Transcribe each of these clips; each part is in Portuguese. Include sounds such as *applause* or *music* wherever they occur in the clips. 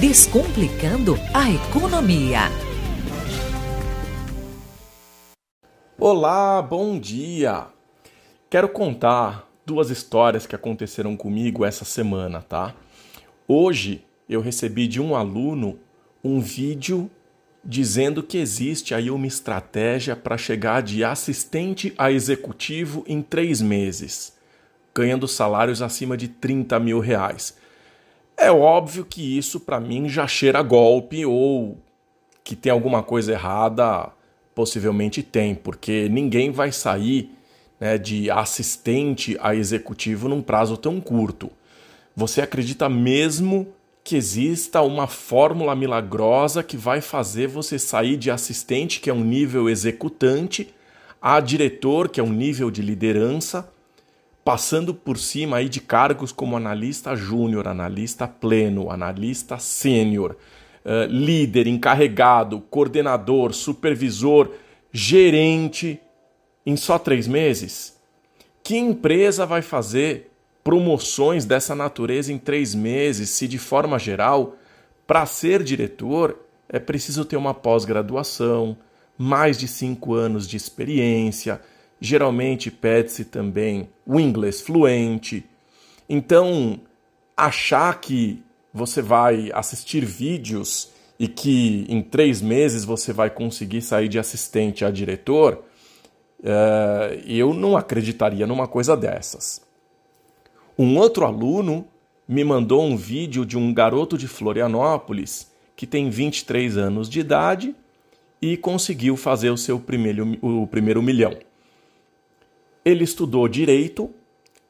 Descomplicando a Economia. Olá, bom dia! Quero contar duas histórias que aconteceram comigo essa semana, tá? Hoje eu recebi de um aluno um vídeo dizendo que existe aí uma estratégia para chegar de assistente a executivo em três meses, ganhando salários acima de 30 mil reais. É óbvio que isso para mim já cheira golpe ou que tem alguma coisa errada, possivelmente tem, porque ninguém vai sair né, de assistente a executivo num prazo tão curto. Você acredita mesmo que exista uma fórmula milagrosa que vai fazer você sair de assistente, que é um nível executante, a diretor, que é um nível de liderança, passando por cima aí de cargos como analista júnior, analista pleno, analista sênior, uh, líder, encarregado, coordenador, supervisor, gerente, em só três meses? Que empresa vai fazer promoções dessa natureza em três meses, se de forma geral, para ser diretor é preciso ter uma pós-graduação, mais de cinco anos de experiência, geralmente pede-se também o inglês fluente. Então, achar que você vai assistir vídeos e que em três meses você vai conseguir sair de assistente a diretor, uh, eu não acreditaria numa coisa dessas. Um outro aluno me mandou um vídeo de um garoto de Florianópolis que tem 23 anos de idade e conseguiu fazer o seu primeiro, o primeiro milhão. Ele estudou direito,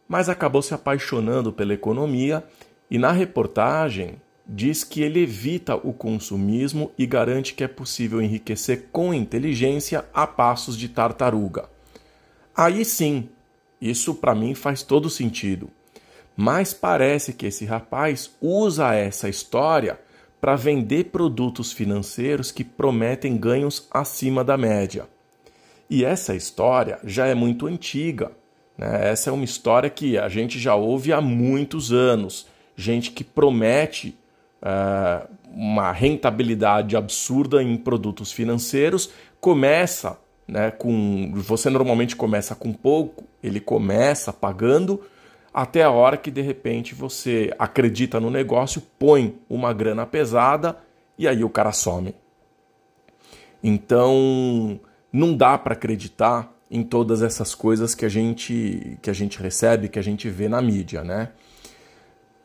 mas acabou se apaixonando pela economia e na reportagem diz que ele evita o consumismo e garante que é possível enriquecer com inteligência a passos de tartaruga. Aí sim, isso para mim faz todo sentido. Mas parece que esse rapaz usa essa história para vender produtos financeiros que prometem ganhos acima da média. E essa história já é muito antiga. Né? Essa é uma história que a gente já ouve há muitos anos. Gente que promete uh, uma rentabilidade absurda em produtos financeiros começa né, com. Você normalmente começa com pouco, ele começa pagando até a hora que de repente você acredita no negócio, põe uma grana pesada e aí o cara some. Então, não dá para acreditar em todas essas coisas que a gente que a gente recebe, que a gente vê na mídia, né?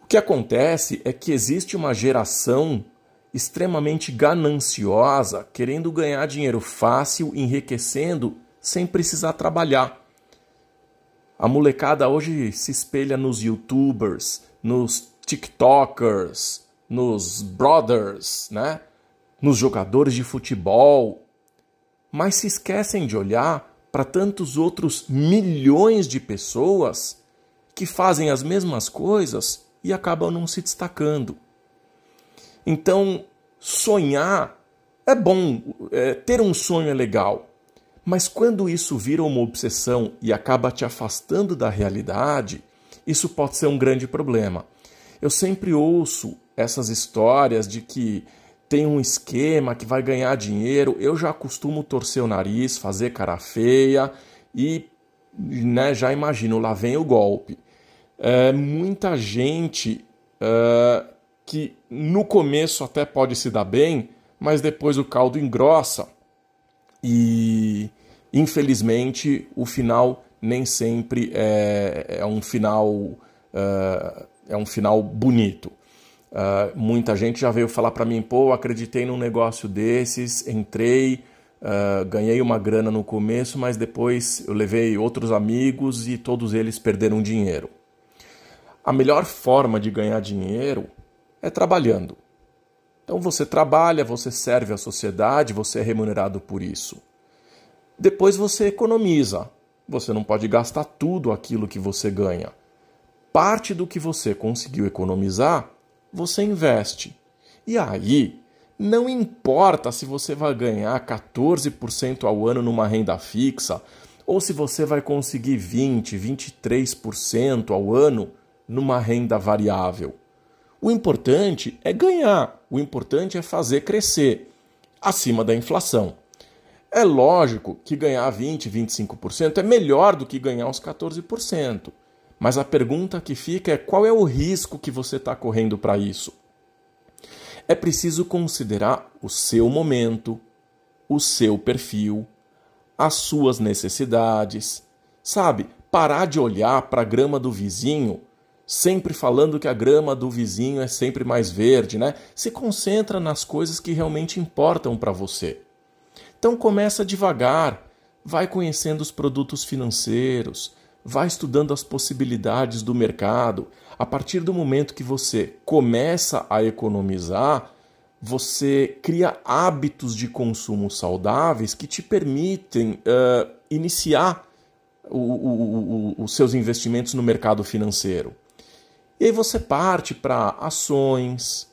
O que acontece é que existe uma geração extremamente gananciosa, querendo ganhar dinheiro fácil, enriquecendo sem precisar trabalhar. A molecada hoje se espelha nos youtubers, nos tiktokers, nos brothers, né? nos jogadores de futebol, mas se esquecem de olhar para tantos outros milhões de pessoas que fazem as mesmas coisas e acabam não se destacando. Então, sonhar é bom, é, ter um sonho é legal, mas quando isso vira uma obsessão e acaba te afastando da realidade, isso pode ser um grande problema. Eu sempre ouço essas histórias de que tem um esquema que vai ganhar dinheiro. Eu já costumo torcer o nariz, fazer cara feia e né, já imagino, lá vem o golpe. É, muita gente é, que no começo até pode se dar bem, mas depois o caldo engrossa e Infelizmente, o final nem sempre é, é um final uh, é um final bonito. Uh, muita gente já veio falar para mim, pô, acreditei num negócio desses, entrei, uh, ganhei uma grana no começo, mas depois eu levei outros amigos e todos eles perderam dinheiro. A melhor forma de ganhar dinheiro é trabalhando. Então você trabalha, você serve à sociedade, você é remunerado por isso. Depois você economiza. Você não pode gastar tudo aquilo que você ganha. Parte do que você conseguiu economizar, você investe. E aí, não importa se você vai ganhar 14% ao ano numa renda fixa ou se você vai conseguir 20, 23% ao ano numa renda variável. O importante é ganhar, o importante é fazer crescer acima da inflação. É lógico que ganhar 20, 25% é melhor do que ganhar os 14%. Mas a pergunta que fica é qual é o risco que você está correndo para isso? É preciso considerar o seu momento, o seu perfil, as suas necessidades. Sabe, parar de olhar para a grama do vizinho, sempre falando que a grama do vizinho é sempre mais verde, né? Se concentra nas coisas que realmente importam para você. Então começa devagar, vai conhecendo os produtos financeiros, vai estudando as possibilidades do mercado. A partir do momento que você começa a economizar, você cria hábitos de consumo saudáveis que te permitem uh, iniciar o, o, o, os seus investimentos no mercado financeiro. E aí você parte para ações,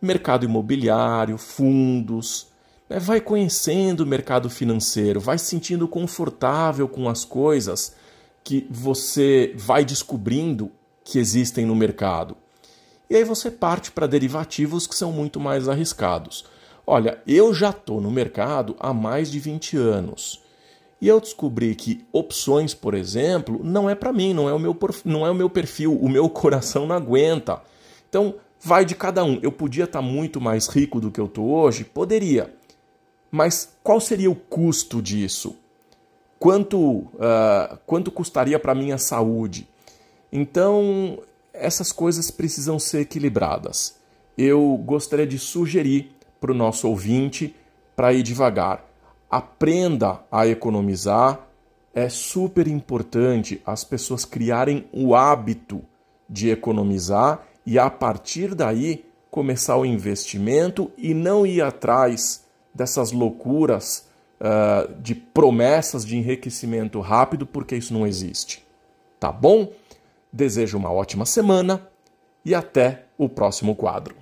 mercado imobiliário, fundos, né? vai conhecendo o mercado financeiro, vai se sentindo confortável com as coisas que você vai descobrindo que existem no mercado. E aí você parte para derivativos que são muito mais arriscados. Olha, eu já estou no mercado há mais de 20 anos. E eu descobri que opções, por exemplo, não é para mim, não é, o meu, não é o meu perfil, o meu *laughs* coração não aguenta. Então, vai de cada um. Eu podia estar tá muito mais rico do que eu estou hoje? Poderia. Mas qual seria o custo disso? Quanto, uh, quanto custaria para a minha saúde? Então, essas coisas precisam ser equilibradas. Eu gostaria de sugerir para o nosso ouvinte para ir devagar. Aprenda a economizar. É super importante as pessoas criarem o hábito de economizar e a partir daí começar o investimento e não ir atrás dessas loucuras uh, de promessas de enriquecimento rápido, porque isso não existe. Tá bom? Desejo uma ótima semana e até o próximo quadro.